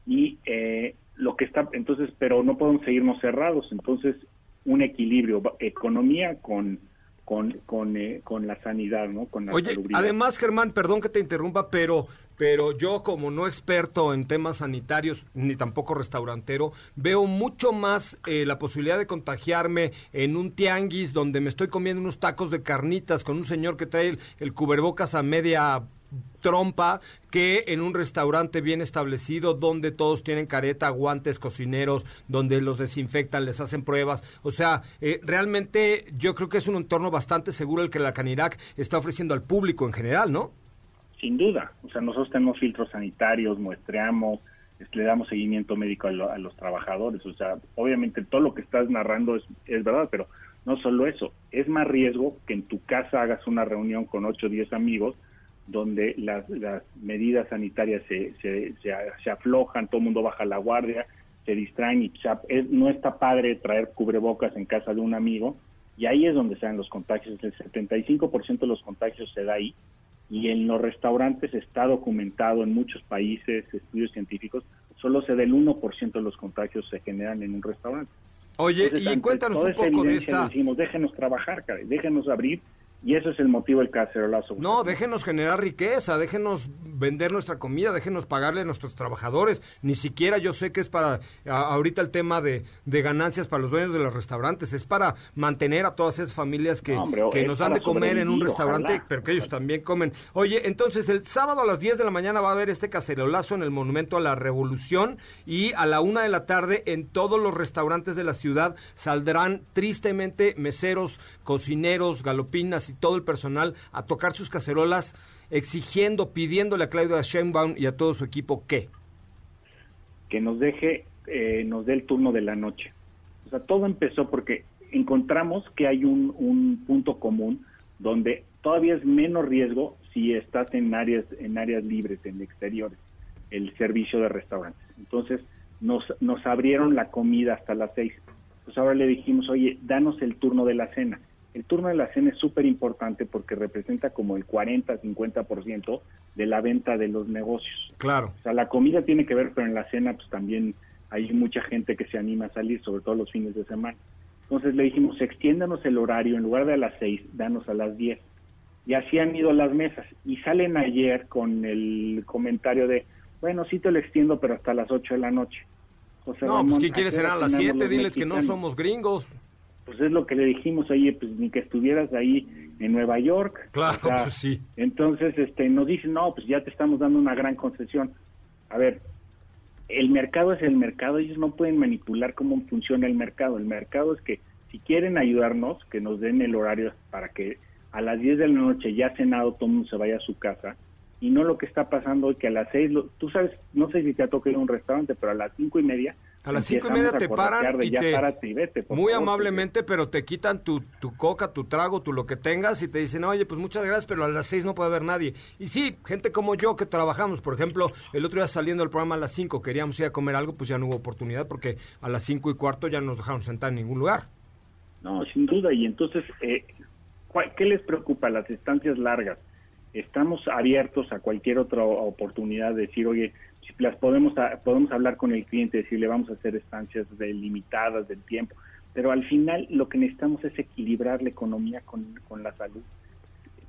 Y eh, lo que está, entonces, pero no podemos seguirnos cerrados. Entonces, un equilibrio, economía con, con, con, eh, con la sanidad, ¿no? Con la Oye, salubridad. además, Germán, perdón que te interrumpa, pero, pero yo como no experto en temas sanitarios, ni tampoco restaurantero, veo mucho más eh, la posibilidad de contagiarme en un tianguis donde me estoy comiendo unos tacos de carnitas con un señor que trae el, el cubrebocas a media trompa que en un restaurante bien establecido donde todos tienen careta, guantes, cocineros, donde los desinfectan, les hacen pruebas. O sea, eh, realmente yo creo que es un entorno bastante seguro el que la Canirac está ofreciendo al público en general, ¿no? Sin duda, o sea, nosotros tenemos filtros sanitarios, muestreamos, es- le damos seguimiento médico a, lo- a los trabajadores, o sea, obviamente todo lo que estás narrando es, es verdad, pero no solo eso, es más riesgo que en tu casa hagas una reunión con 8 o 10 amigos donde las, medidas sanitarias se, se, se, aflojan, todo el mundo baja la guardia, se distraen y es- no está padre traer cubrebocas en casa de un amigo. Y ahí es donde se dan los contagios, el 75% de los contagios se da ahí y en los restaurantes está documentado en muchos países, estudios científicos, solo se da el 1% de los contagios se generan en un restaurante. Oye, Entonces, y cuéntanos un poco de esta... Decimos, déjenos trabajar, caray, déjenos abrir, y eso es el motivo del cacerolazo. No, déjenos generar riqueza, déjenos vender nuestra comida, déjenos pagarle a nuestros trabajadores. Ni siquiera yo sé que es para a- ahorita el tema de, de ganancias para los dueños de los restaurantes, es para mantener a todas esas familias que, No, hombre, que nos dan de comer en un restaurante, ojalá. pero que ellos también comen. Oye, entonces el sábado a las 10 de la mañana va a haber este cacerolazo en el Monumento a la Revolución y a la una de la tarde en todos los restaurantes de la ciudad saldrán tristemente meseros, cocineros, galopinas y todo el personal a tocar sus cacerolas exigiendo, pidiéndole a Claudia Sheinbaum y a todo su equipo que que nos deje, eh, nos dé el turno de la noche. O sea, todo empezó porque encontramos que hay un, un punto común donde todavía es menos riesgo si estás en áreas, en áreas libres, en exteriores, el servicio de restaurantes. Entonces, nos, nos abrieron la comida hasta las seis. Pues ahora le dijimos, oye, danos el turno de la cena. El turno de la cena es súper importante porque representa como el 40-50% de la venta de los negocios. Claro. O sea, la comida tiene que ver, pero en la cena pues también hay mucha gente que se anima a salir, sobre todo los fines de semana. Entonces le dijimos, extiéndanos el horario, en lugar de a las 6, danos a las 10. Y así han ido las mesas. Y salen ayer con el comentario de, bueno, sí te lo extiendo, pero hasta las 8 de la noche. José No, Ramón, pues ¿quién ¿a quiere qué cenar a hora las cenamos 7? los Diles que no mexicanos? somos gringos. Pues es lo que le dijimos ahí, pues ni que estuvieras ahí en Nueva York. Claro, O sea, pues sí. Entonces, este, nos dicen, no, pues ya te estamos dando una gran concesión. A ver, el mercado es el mercado, ellos no pueden manipular cómo funciona el mercado. El mercado es que si quieren ayudarnos, que nos den el horario para que a las 10 de la noche ya cenado todo el mundo se vaya a su casa y no lo que está pasando hoy que a las 6, lo- tú sabes, no sé si te ha tocado ir a un restaurante, pero a las cinco y media A las cinco y media te paran y ya te... y vete, muy favor, amablemente, pero te quitan tu, tu coca, tu trago, tu lo que tengas y te dicen, oye, pues muchas gracias, pero a las seis no puede haber nadie. Y sí, gente como yo que trabajamos, por ejemplo, el otro día saliendo del programa a las cinco, queríamos ir a comer algo, pues ya no hubo oportunidad porque a las cinco y cuarto ya no nos dejaron sentar en ningún lugar. No, sin duda. Y entonces, eh, ¿cuál- ¿qué les preocupa? Las estancias largas. Estamos abiertos a cualquier otra oportunidad de decir, oye, si las podemos, podemos hablar con el cliente, decirle vamos a hacer estancias delimitadas del tiempo. Pero al final lo que necesitamos es equilibrar la economía con, con la salud.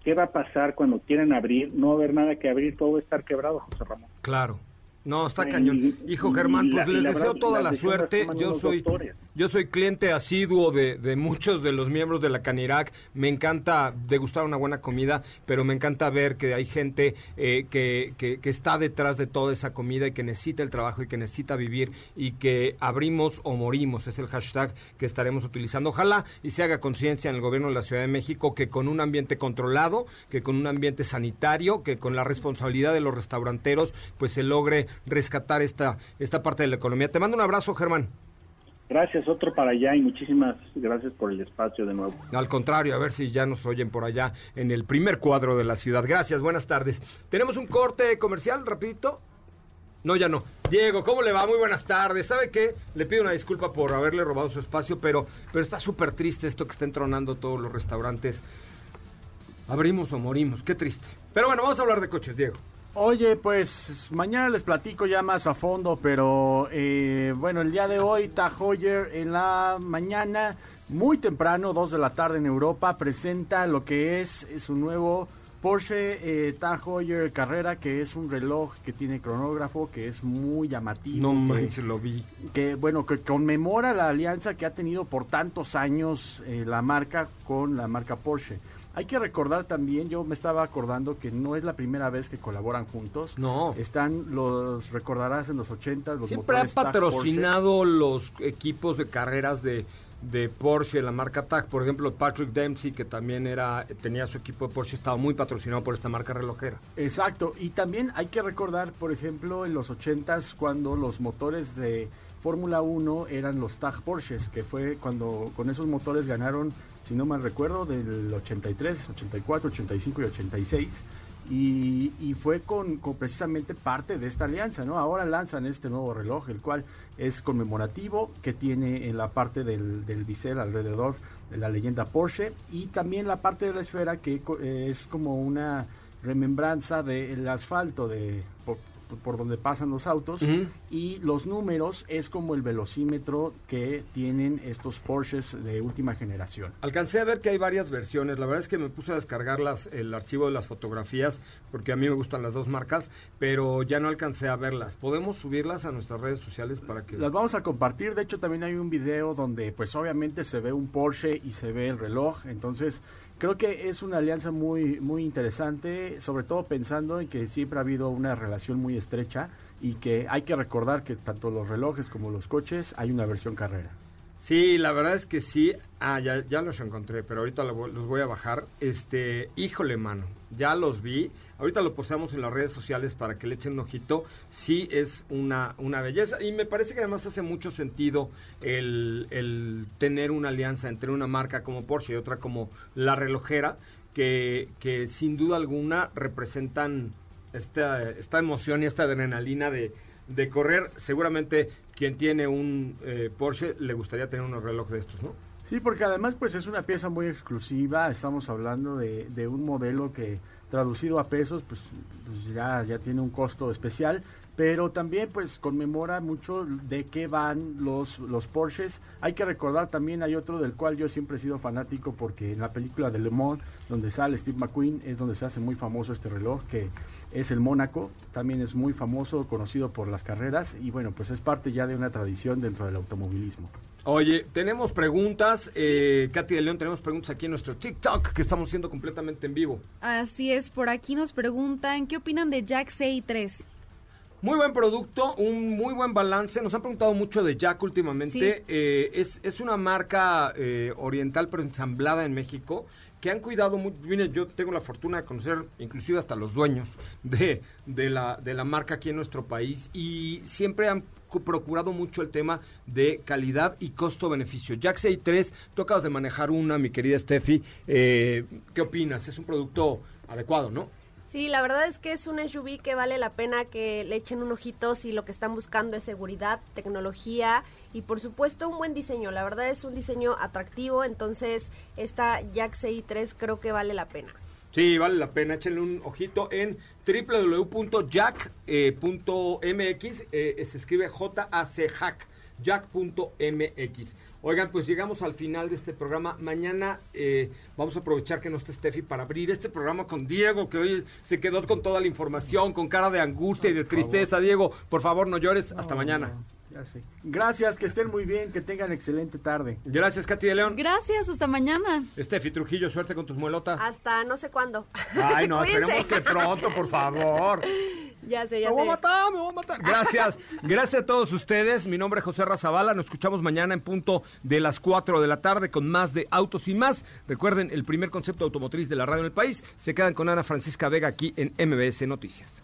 ¿Qué va a pasar cuando quieran abrir? No va a haber nada que abrir, todo va a estar quebrado, José Ramón. Claro. No, está cañón. Hijo Germán, pues les deseo toda la suerte. Yo soy, doctores. Yo soy cliente asiduo de, muchos de los miembros de la Canirac. Me encanta degustar una buena comida, pero me encanta ver que hay gente eh, que, que está detrás de toda esa comida y que necesita el trabajo y que necesita vivir y que abrimos o morimos. Es el hashtag que estaremos utilizando. Ojalá y se haga conciencia en el gobierno de la Ciudad de México que con un ambiente controlado, que con un ambiente sanitario, que con la responsabilidad de los restauranteros, pues se logre rescatar esta, esta parte de la economía. Te mando un abrazo, Germán. Gracias, otro para allá y muchísimas gracias por el espacio de nuevo. Al contrario, a ver si ya nos oyen por allá en el primer cuadro de la ciudad. Gracias, buenas tardes. Tenemos un corte comercial, rapidito. No, ya no. Diego, ¿cómo le va? Muy buenas tardes. ¿Sabe qué? Le pido una disculpa por haberle robado su espacio, pero, pero está súper triste esto que está entronando todos los restaurantes. Abrimos o morimos. Qué triste. Pero bueno, vamos a hablar de coches, Diego. Oye, pues mañana les platico ya más a fondo, pero eh, bueno, el día de hoy, Tag Heuer en la mañana, muy temprano, 2 de la tarde en Europa, presenta lo que es, su nuevo Porsche eh, Tag Heuer Carrera, que es un reloj que tiene cronógrafo, que es muy llamativo. No que- manches, lo vi. que bueno que conmemora la alianza que ha tenido por tantos años eh, la marca con la marca Porsche. Hay que recordar también, yo me estaba acordando que no es la primera vez que colaboran juntos. No. Están los recordarás en los 80 los Siempre ha motores Tag Porsche. patrocinado los equipos de carreras de, de Porsche, la marca TAG. Por ejemplo, Patrick Dempsey, que también era tenía su equipo de Porsche, estaba muy patrocinado por esta marca relojera. Exacto, y también hay que recordar, por ejemplo, en los 80s cuando los motores de Fórmula 1 eran los Tag Porsches, que fue cuando con esos motores ganaron, si no mal recuerdo, del 83, 84, 85 y 86. Y, fue con, precisamente parte de esta alianza, ¿no? Ahora lanzan este nuevo reloj, el cual es conmemorativo, que tiene en la parte del, del bisel alrededor de la leyenda Porsche y también la parte de la esfera que eh, es como una remembranza del asfalto de por, donde pasan los autos y los números es como el velocímetro que tienen estos Porsches de última generación. Alcancé a ver que hay varias versiones. La verdad es que me puse a descargar las, el archivo de las fotografías porque a mí me gustan las dos marcas, pero ya no alcancé a verlas. ¿Podemos subirlas a nuestras redes sociales para que... Las vamos a compartir, de hecho también hay un video donde pues obviamente se ve un Porsche y se ve el reloj, entonces creo que es una alianza muy muy interesante, sobre todo pensando en que siempre ha habido una relación muy estrecha y que hay que recordar que tanto los relojes como los coches hay una versión carrera. Sí, la verdad es que sí. Ah, ya, ya los encontré, pero ahorita los voy a bajar. Este, híjole, mano, ya los vi. Ahorita lo posteamos en las redes sociales para que le echen un ojito. Sí, es una, una belleza. Y me parece que además hace mucho sentido el, el tener una alianza entre una marca como Porsche y otra como la relojera, que, que sin duda alguna representan esta, esta emoción y esta adrenalina de, de correr. Seguramente quien tiene un eh, Porsche le gustaría tener unos relojes de estos, ¿no? Sí, porque además pues es una pieza muy exclusiva, estamos hablando de, un modelo que traducido a pesos pues, pues, ya, ya tiene un costo especial, pero también pues conmemora mucho de qué van los, los Porsches. Hay que recordar también hay otro del cual yo siempre he sido fanático porque en la película de Le Mans, donde sale Steve McQueen, es donde se hace muy famoso este reloj que es el Mónaco, también es muy famoso, conocido por las carreras y bueno, pues es parte ya de una tradición dentro del automovilismo. Oye, tenemos preguntas. Eh, Katy de León, tenemos preguntas aquí en nuestro TikTok que estamos haciendo completamente en vivo. Así es, por aquí nos preguntan, ¿qué opinan de Jack CI3? Muy buen producto, un muy buen balance. Nos han preguntado mucho de Jack últimamente. Sí. Eh, es, es una marca eh, oriental pero ensamblada en México que han cuidado muy bien. Yo tengo la fortuna de conocer inclusive hasta los dueños de, de, la, de la marca aquí en nuestro país y siempre han cu- procurado mucho el tema de calidad y costo-beneficio. Jack 3 tú acabas de manejar una, mi querida Steffi. Eh, ¿Qué opinas? Es un producto adecuado, ¿no? Sí, la verdad es que es un SUV que vale la pena que le echen un ojito si lo que están buscando es seguridad, tecnología y por supuesto un buen diseño. La verdad es un diseño atractivo, entonces esta Jack CI3 creo que vale la pena. Sí, vale la pena. Échenle un ojito en www.jack.mx. Eh, se escribe J-A-C-Hack. Jack.mx. Oigan, pues llegamos al final de este programa. Mañana eh, vamos a aprovechar que no esté Steffi para abrir este programa con Diego, que hoy se quedó con toda la información, con cara de angustia y de tristeza. Diego, por favor, no llores. Hasta mañana. Ya sé. Gracias, que estén muy bien, que tengan excelente tarde. Gracias, Katy de León. Gracias, hasta mañana. Steffi Trujillo, suerte con tus muelotas. Hasta no sé cuándo. Ay, no, esperemos que pronto, por favor. Ya sé, ya Me voy a sé. matar, me voy a matar. Gracias, gracias a todos ustedes. Mi nombre es José Razabala. Nos escuchamos mañana en punto de las 4 de la tarde con más de Autos y más. Recuerden, el primer concepto automotriz de la radio en el país. Se quedan con Ana Francisca Vega aquí en MBS Noticias.